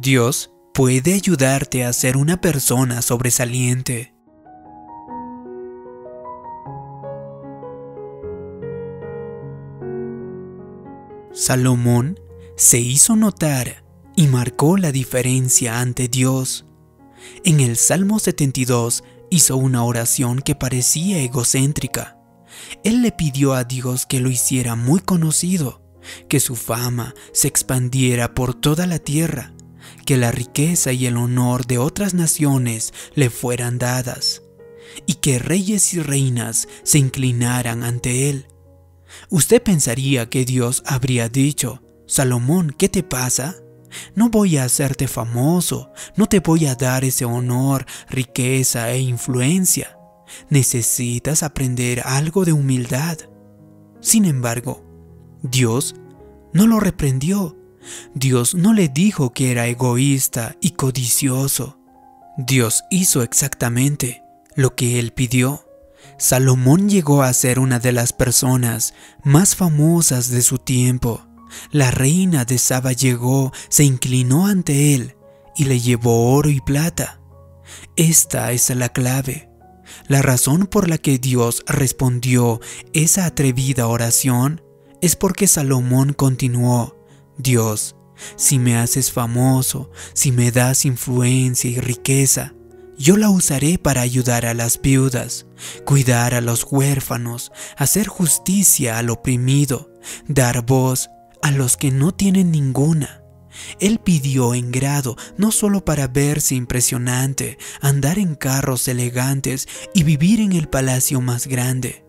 Dios puede ayudarte a ser una persona sobresaliente. Salomón se hizo notar y marcó la diferencia ante Dios. En el Salmo 72 hizo una oración que parecía egocéntrica. Él le pidió a Dios que lo hiciera muy conocido, que su fama se expandiera por toda la tierra, que la riqueza y el honor de otras naciones le fueran dadas, y que reyes y reinas se inclinaran ante él. Usted pensaría que Dios habría dicho, Salomón, ¿qué te pasa? No voy a hacerte famoso, no te voy a dar ese honor, riqueza e influencia. Necesitas aprender algo de humildad. Sin embargo, Dios no lo reprendió. Dios no le dijo que era egoísta y codicioso. Dios hizo exactamente lo que él pidió. Salomón llegó a ser una de las personas más famosas de su tiempo. La reina de Saba llegó, se inclinó ante él y le llevó oro y plata. Esta es la clave. La razón por la que Dios respondió esa atrevida oración es porque Salomón continuó, Dios, si me haces famoso, si me das influencia y riqueza, yo la usaré para ayudar a las viudas, cuidar a los huérfanos, hacer justicia al oprimido, dar voz a los que no tienen ninguna. Él pidió en grado no solo para verse impresionante, andar en carros elegantes y vivir en el palacio más grande.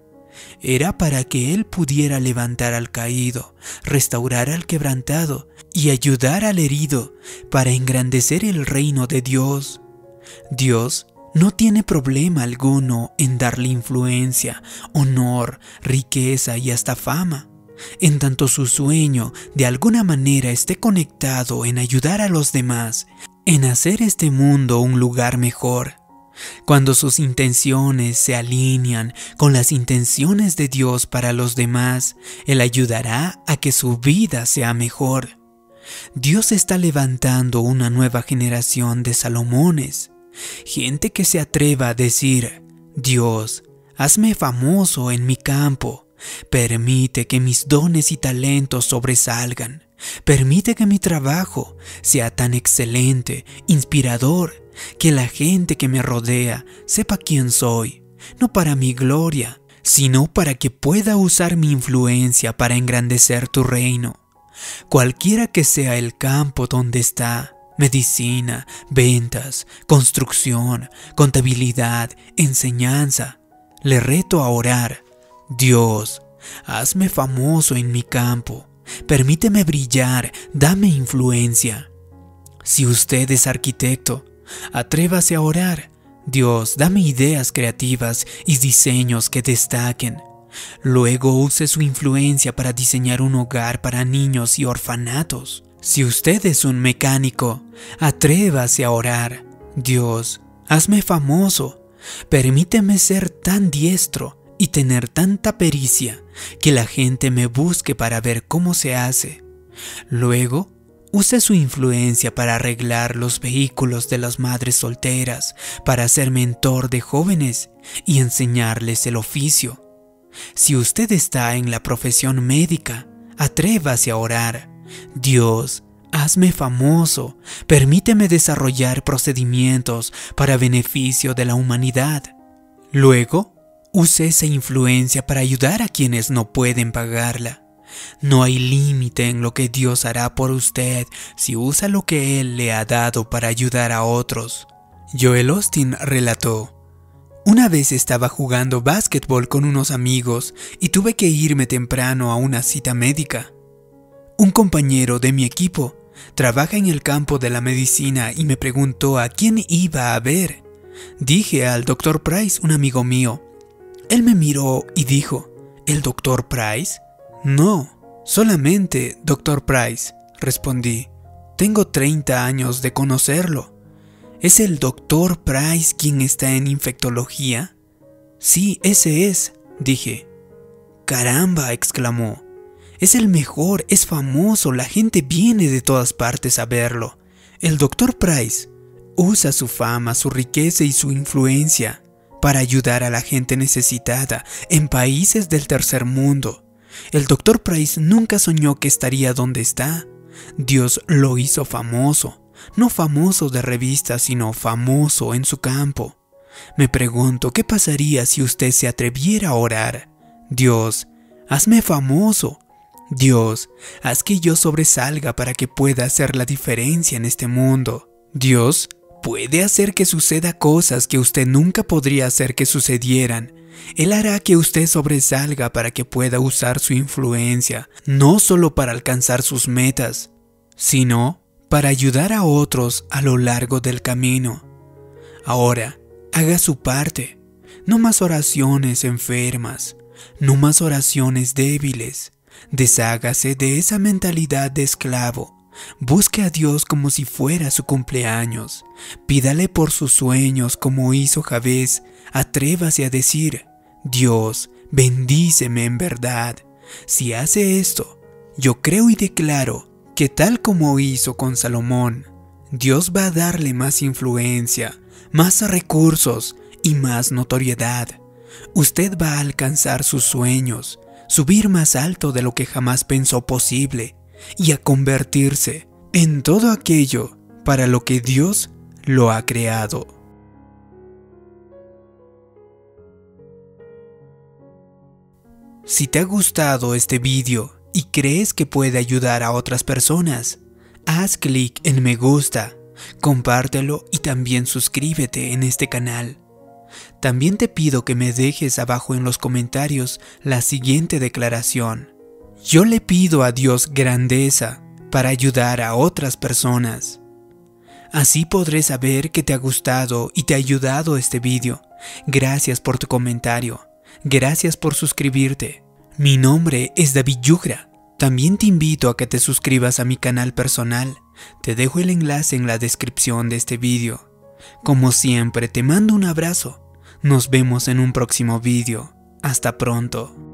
Era para que él pudiera levantar al caído, restaurar al quebrantado y ayudar al herido para engrandecer el reino de Dios. Dios no tiene problema alguno en darle influencia, honor, riqueza y hasta fama en tanto su sueño de alguna manera esté conectado en ayudar a los demás, en hacer este mundo un lugar mejor. Cuando sus intenciones se alinean con las intenciones de Dios para los demás, Él ayudará a que su vida sea mejor. Dios está levantando una nueva generación de Salomones, gente que se atreva a decir, Dios, hazme famoso en mi campo, Permite que mis dones y talentos sobresalgan. Permite que mi trabajo sea tan excelente, inspirador, que la gente que me rodea sepa quién soy, no para mi gloria, sino para que pueda usar mi influencia para engrandecer tu reino. Cualquiera que sea el campo donde está, medicina, ventas, construcción, contabilidad, enseñanza, le reto a orar Dios, hazme famoso en mi campo, permíteme brillar, dame influencia. Si usted es arquitecto, atrévase a orar. Dios, dame ideas creativas y diseños que destaquen. Luego use su influencia para diseñar un hogar para niños y orfanatos. Si usted es un mecánico, atrévase a orar. Dios, hazme famoso. Permíteme ser tan diestro y tener tanta pericia que la gente me busque para ver cómo se hace. Luego, use su influencia para arreglar los vehículos de las madres solteras, para ser mentor de jóvenes y enseñarles el oficio. Si usted está en la profesión médica, atrévase a orar. Dios, hazme famoso, permíteme desarrollar procedimientos para beneficio de la humanidad. Luego, Use esa influencia para ayudar a quienes no pueden pagarla. No hay límite en lo que Dios hará por usted si usa lo que Él le ha dado para ayudar a otros. Joel Austin relató, Una vez estaba jugando básquetbol con unos amigos y tuve que irme temprano a una cita médica. Un compañero de mi equipo trabaja en el campo de la medicina y me preguntó a quién iba a ver. Dije al Dr. Price, un amigo mío, él me miró y dijo, ¿El doctor Price? No, solamente doctor Price, respondí. Tengo 30 años de conocerlo. ¿Es el doctor Price quien está en infectología? Sí, ese es, dije. Caramba, exclamó. Es el mejor, es famoso, la gente viene de todas partes a verlo. El Dr. Price usa su fama, su riqueza y su influencia para ayudar a la gente necesitada en países del tercer mundo. El Dr. Price nunca soñó que estaría donde está. Dios lo hizo famoso, no famoso de revistas, sino famoso en su campo. Me pregunto qué pasaría si usted se atreviera a orar. Dios, hazme famoso. Dios, haz que yo sobresalga para que pueda hacer la diferencia en este mundo. Dios, puede hacer que suceda cosas que usted nunca podría hacer que sucedieran. Él hará que usted sobresalga para que pueda usar su influencia, no solo para alcanzar sus metas, sino para ayudar a otros a lo largo del camino. Ahora, haga su parte. No más oraciones enfermas, no más oraciones débiles. Deshágase de esa mentalidad de esclavo Busque a Dios como si fuera su cumpleaños. Pídale por sus sueños como hizo Javés. Atrévase a decir, Dios, bendíceme en verdad. Si hace esto, yo creo y declaro que tal como hizo con Salomón, Dios va a darle más influencia, más recursos y más notoriedad. Usted va a alcanzar sus sueños, subir más alto de lo que jamás pensó posible y a convertirse en todo aquello para lo que Dios lo ha creado. Si te ha gustado este vídeo y crees que puede ayudar a otras personas, haz clic en me gusta, compártelo y también suscríbete en este canal. También te pido que me dejes abajo en los comentarios la siguiente declaración. Yo le pido a Dios grandeza para ayudar a otras personas. Así podré saber que te ha gustado y te ha ayudado este vídeo. Gracias por tu comentario. Gracias por suscribirte. Mi nombre es David Yugra. También te invito a que te suscribas a mi canal personal. Te dejo el enlace en la descripción de este vídeo. Como siempre, te mando un abrazo. Nos vemos en un próximo vídeo. Hasta pronto.